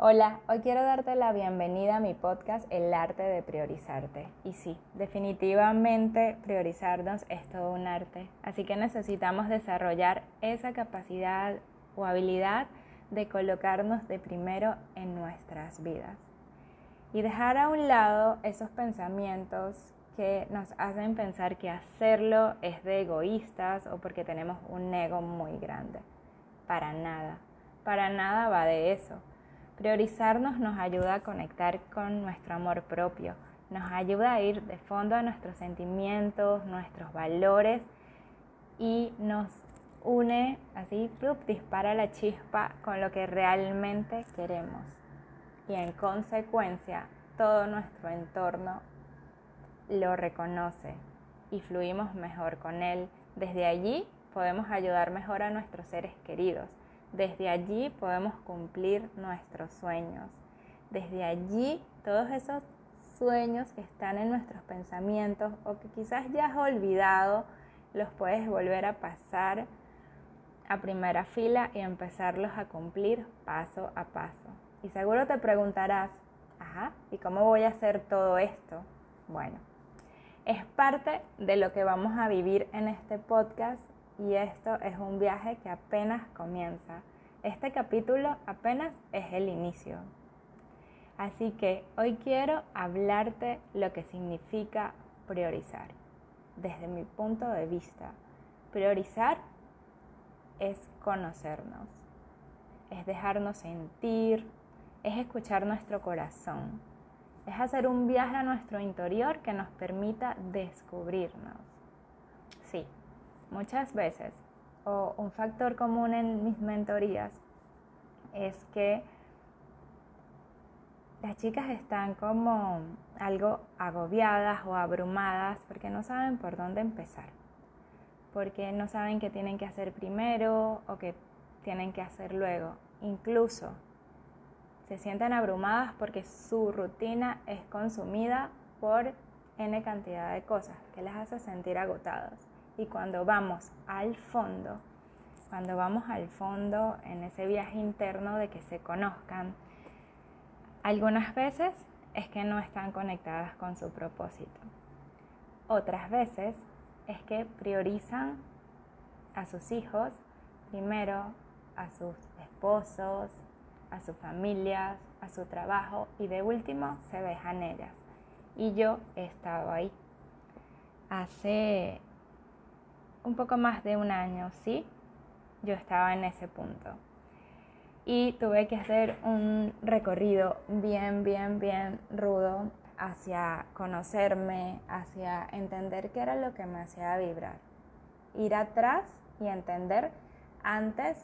Hola, hoy quiero darte la bienvenida a mi podcast El arte de priorizarte. Y sí, definitivamente priorizarnos es todo un arte, así que necesitamos desarrollar esa capacidad o habilidad de colocarnos de primero en nuestras vidas y dejar a un lado esos pensamientos que nos hacen pensar que hacerlo es de egoístas o porque tenemos un ego muy grande. Para nada, para nada va de eso Priorizarnos nos ayuda a conectar con nuestro amor propio, nos ayuda a ir de fondo a nuestros sentimientos, nuestros valores y nos une, así, dispara la chispa con lo que realmente queremos. Y en consecuencia, todo nuestro entorno lo reconoce y fluimos mejor con él. Desde allí podemos ayudar mejor a nuestros seres queridos desde allí podemos cumplir nuestros sueños. Desde allí todos esos sueños que están en nuestros pensamientos o que quizás ya has olvidado, los puedes volver a pasar a primera fila y empezarlos a cumplir paso a paso. Y seguro te preguntarás, ajá, ¿y cómo voy a hacer todo esto? Bueno, es parte de lo que vamos a vivir en este podcast y esto es un viaje que apenas comienza. Este capítulo apenas es el inicio. Así que hoy quiero hablarte lo que significa priorizar. Desde mi punto de vista, priorizar es conocernos, es dejarnos sentir, es escuchar nuestro corazón, es hacer un viaje a nuestro interior que nos permita descubrirnos. Muchas veces, o un factor común en mis mentorías, es que las chicas están como algo agobiadas o abrumadas porque no saben por dónde empezar, porque no saben qué tienen que hacer primero o qué tienen que hacer luego. Incluso se sienten abrumadas porque su rutina es consumida por n cantidad de cosas que les hace sentir agotadas. Y cuando vamos al fondo, cuando vamos al fondo en ese viaje interno de que se conozcan, algunas veces es que no están conectadas con su propósito. Otras veces es que priorizan a sus hijos primero, a sus esposos, a sus familias, a su trabajo y de último se dejan ellas. Y yo he estado ahí. Hace un poco más de un año, ¿sí? Yo estaba en ese punto. Y tuve que hacer un recorrido bien, bien, bien rudo hacia conocerme, hacia entender qué era lo que me hacía vibrar. Ir atrás y entender antes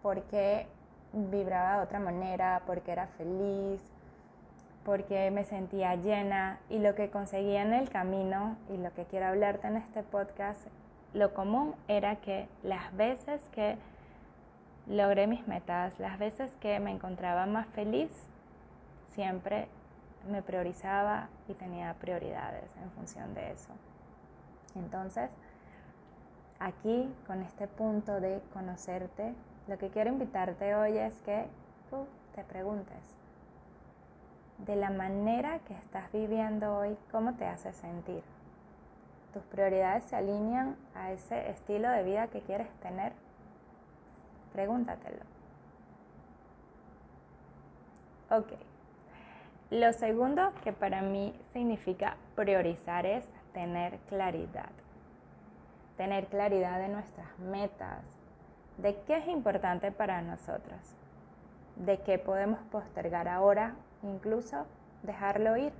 por qué vibraba de otra manera, por qué era feliz, porque me sentía llena y lo que conseguía en el camino y lo que quiero hablarte en este podcast lo común era que las veces que logré mis metas, las veces que me encontraba más feliz, siempre me priorizaba y tenía prioridades en función de eso. Entonces, aquí con este punto de conocerte, lo que quiero invitarte hoy es que tú te preguntes, de la manera que estás viviendo hoy, ¿cómo te hace sentir? Tus prioridades se alinean a ese estilo de vida que quieres tener? Pregúntatelo. Ok. Lo segundo que para mí significa priorizar es tener claridad. Tener claridad de nuestras metas, de qué es importante para nosotros, de qué podemos postergar ahora, incluso dejarlo ir.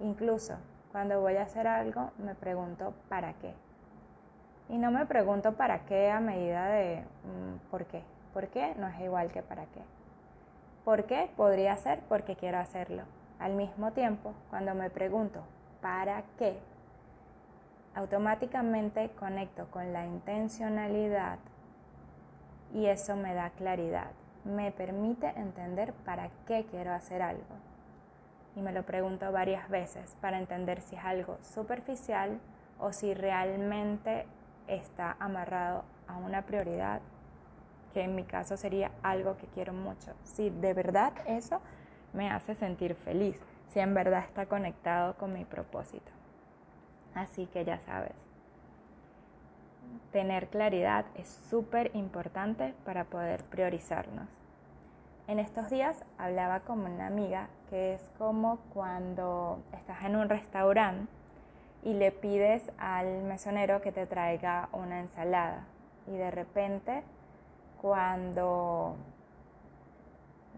Incluso cuando voy a hacer algo, me pregunto ¿para qué? Y no me pregunto para qué a medida de mm, por qué. ¿Por qué? No es igual que para qué. ¿Por qué? Podría ser porque quiero hacerlo. Al mismo tiempo, cuando me pregunto ¿para qué? automáticamente conecto con la intencionalidad y eso me da claridad. Me permite entender para qué quiero hacer algo. Y me lo pregunto varias veces para entender si es algo superficial o si realmente está amarrado a una prioridad, que en mi caso sería algo que quiero mucho. Si de verdad eso me hace sentir feliz, si en verdad está conectado con mi propósito. Así que ya sabes, tener claridad es súper importante para poder priorizarnos. En estos días hablaba con una amiga que es como cuando estás en un restaurante y le pides al mesonero que te traiga una ensalada y de repente cuando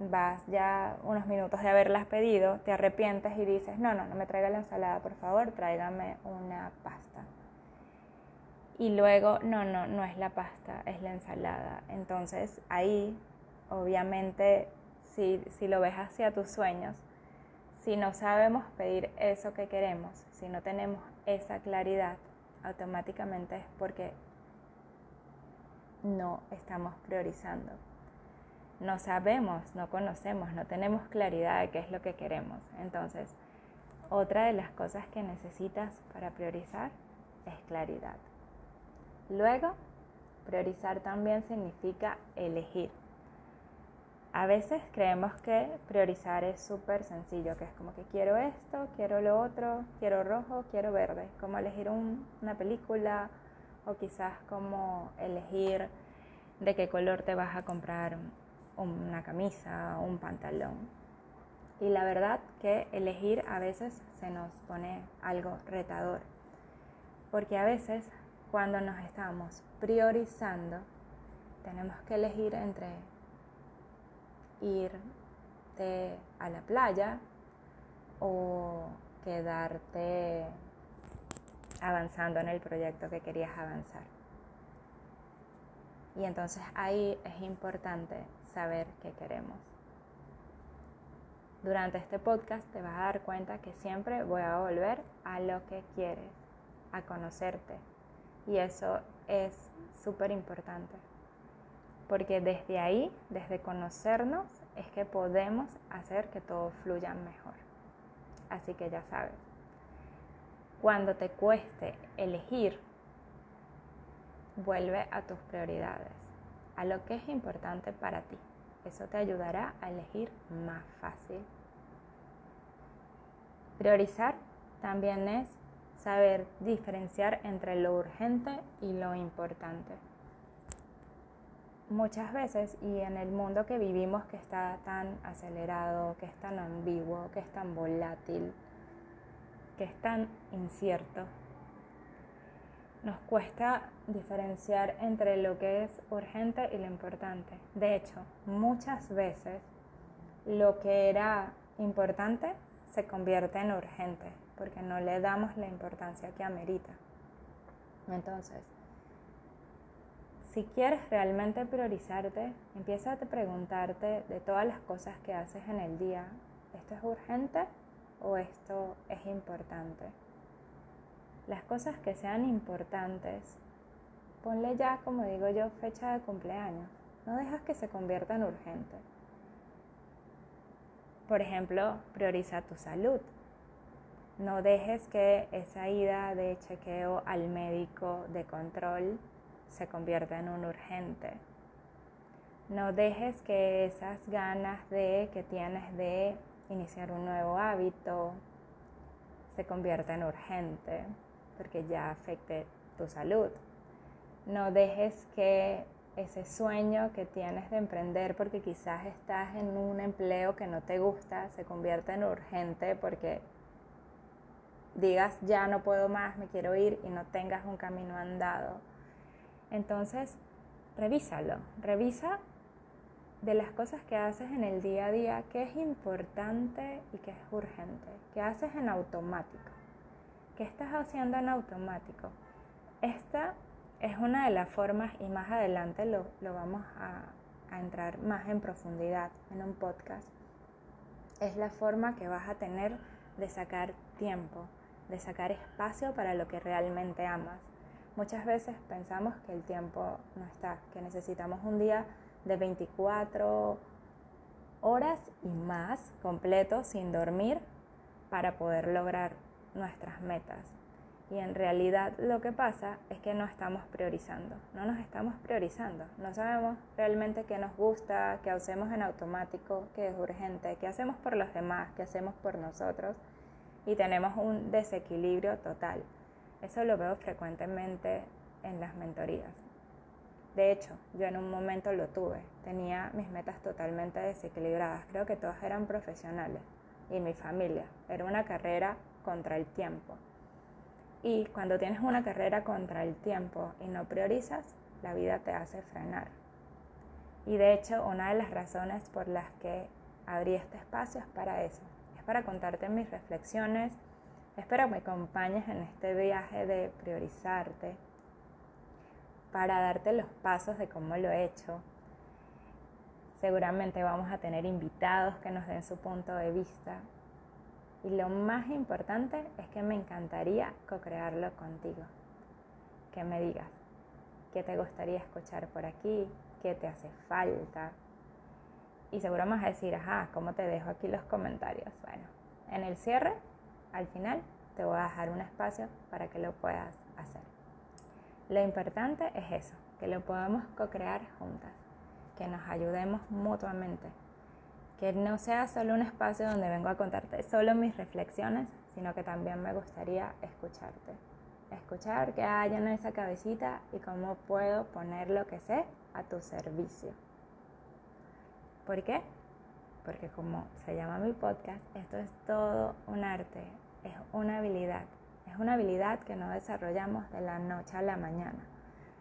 vas ya unos minutos de haberlas pedido, te arrepientes y dices, no, no, no me traiga la ensalada, por favor, tráigame una pasta. Y luego, no, no, no es la pasta, es la ensalada. Entonces ahí, obviamente, si, si lo ves hacia tus sueños, si no sabemos pedir eso que queremos, si no tenemos esa claridad, automáticamente es porque no estamos priorizando. No sabemos, no conocemos, no tenemos claridad de qué es lo que queremos. Entonces, otra de las cosas que necesitas para priorizar es claridad. Luego, priorizar también significa elegir. A veces creemos que priorizar es súper sencillo, que es como que quiero esto, quiero lo otro, quiero rojo, quiero verde, como elegir una película o quizás como elegir de qué color te vas a comprar una camisa o un pantalón. Y la verdad que elegir a veces se nos pone algo retador, porque a veces cuando nos estamos priorizando, tenemos que elegir entre irte a la playa o quedarte avanzando en el proyecto que querías avanzar. Y entonces ahí es importante saber qué queremos. Durante este podcast te vas a dar cuenta que siempre voy a volver a lo que quieres, a conocerte. Y eso es súper importante porque desde ahí, desde conocernos, es que podemos hacer que todo fluya mejor. Así que ya sabes, cuando te cueste elegir, vuelve a tus prioridades, a lo que es importante para ti. Eso te ayudará a elegir más fácil. Priorizar también es saber diferenciar entre lo urgente y lo importante muchas veces y en el mundo que vivimos que está tan acelerado, que es tan ambiguo, que es tan volátil, que es tan incierto, nos cuesta diferenciar entre lo que es urgente y lo importante. De hecho, muchas veces lo que era importante se convierte en urgente porque no le damos la importancia que amerita. Entonces, si quieres realmente priorizarte, empieza a preguntarte de todas las cosas que haces en el día, ¿esto es urgente o esto es importante? Las cosas que sean importantes, ponle ya, como digo yo, fecha de cumpleaños. No dejas que se convierta en urgente. Por ejemplo, prioriza tu salud. No dejes que esa ida de chequeo al médico de control se convierta en un urgente. No dejes que esas ganas de que tienes de iniciar un nuevo hábito se convierta en urgente porque ya afecte tu salud. No dejes que ese sueño que tienes de emprender porque quizás estás en un empleo que no te gusta se convierta en urgente porque digas ya no puedo más, me quiero ir y no tengas un camino andado entonces, revísalo, revisa de las cosas que haces en el día a día, qué es importante y qué es urgente, qué haces en automático, qué estás haciendo en automático. Esta es una de las formas y más adelante lo, vamos a, a entrar más en profundidad en un podcast, es la forma que vas a tener de sacar tiempo, de sacar espacio para lo que realmente amas. Muchas veces pensamos que el tiempo no está, que necesitamos un día de 24 horas y más completo sin dormir para poder lograr nuestras metas. Y en realidad lo que pasa es que no estamos priorizando, no nos estamos priorizando, no sabemos realmente qué nos gusta, qué hacemos en automático, qué es urgente, qué hacemos por los demás, qué hacemos por nosotros y tenemos un desequilibrio total. Eso lo veo frecuentemente en las mentorías. De hecho, yo en un momento lo tuve, tenía mis metas totalmente desequilibradas, creo que todas eran profesionales y mi familia, era una carrera contra el tiempo y cuando tienes una carrera contra el tiempo y no priorizas, la vida te hace frenar. Y de hecho, una de las razones por las que abrí este espacio es para eso. Es para contarte mis reflexiones. Espero que me acompañes en este viaje de priorizarte, para darte los pasos de cómo lo he hecho. Seguramente vamos a tener invitados que nos den su punto de vista y lo más importante es que me encantaría co-crearlo contigo. Que me digas qué te gustaría escuchar por aquí, qué te hace falta. Y seguro a decir, ajá, ¿cómo te dejo aquí los comentarios? Bueno, en el cierre, al final, te voy a dejar un espacio para que lo puedas hacer. Lo importante es eso, que lo podamos co-crear juntas, que nos ayudemos mutuamente que no sea solo un espacio donde vengo a contarte solo mis reflexiones, sino que también me gustaría escucharte. Escuchar qué hay en esa cabecita y cómo puedo poner lo que sé a tu servicio. ¿Por qué? Porque como se llama mi podcast, esto es todo un arte, es una habilidad. Es una habilidad que no desarrollamos de la noche a la mañana.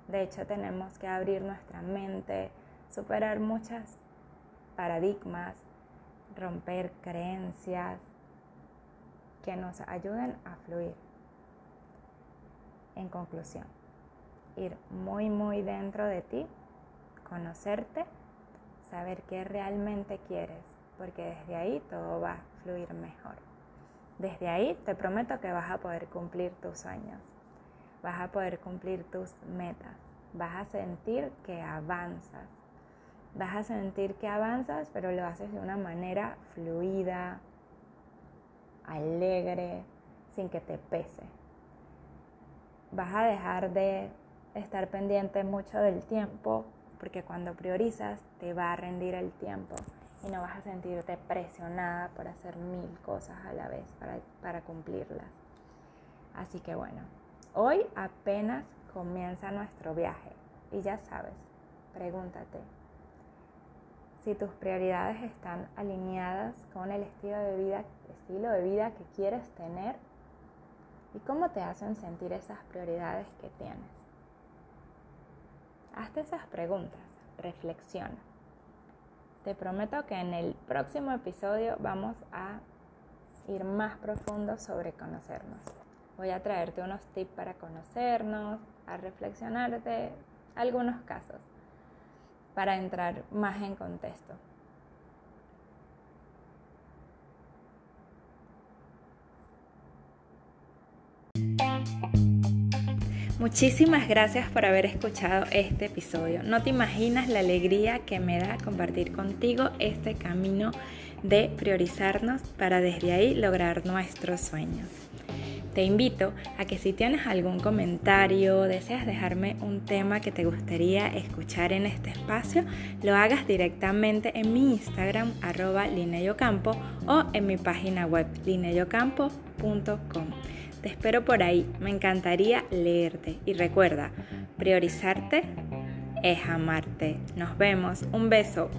De hecho, tenemos que abrir nuestra mente, superar muchas paradigmas, romper creencias que nos ayuden a fluir. En conclusión, ir muy, muy dentro de ti, conocerte, saber qué realmente quieres, porque desde ahí todo va a fluir mejor. Desde ahí te prometo que vas a poder cumplir tus sueños, vas a poder cumplir tus metas, vas a sentir que avanzas, vas a sentir que avanzas, pero lo haces de una manera fluida, alegre, sin que te pese. Vas a dejar de estar pendiente mucho del tiempo, porque cuando priorizas te va a rendir el tiempo y no vas a sentirte presionada por hacer mil cosas a la vez para, para cumplirlas. Así que bueno, hoy apenas comienza nuestro viaje y ya sabes, pregúntate, si tus prioridades están alineadas con el estilo de vida, estilo de vida que quieres tener y cómo te hacen sentir esas prioridades que tienes. Hazte esas preguntas, reflexiona. Te prometo que en el próximo episodio vamos a ir más profundo sobre conocernos. Voy a traerte unos tips para conocernos, a reflexionarte algunos casos para entrar más en contexto. Muchísimas gracias por haber escuchado este episodio. No te imaginas la alegría que me da compartir contigo este camino de priorizarnos para desde ahí lograr nuestros sueños. Te invito a que si tienes algún comentario, deseas dejarme un tema que te gustaría escuchar en este espacio, lo hagas directamente en mi Instagram arroba lineyocampo o en mi página web lineyocampo.com. Te espero por ahí, me encantaría leerte. Y recuerda, priorizarte es amarte. Nos vemos, un beso.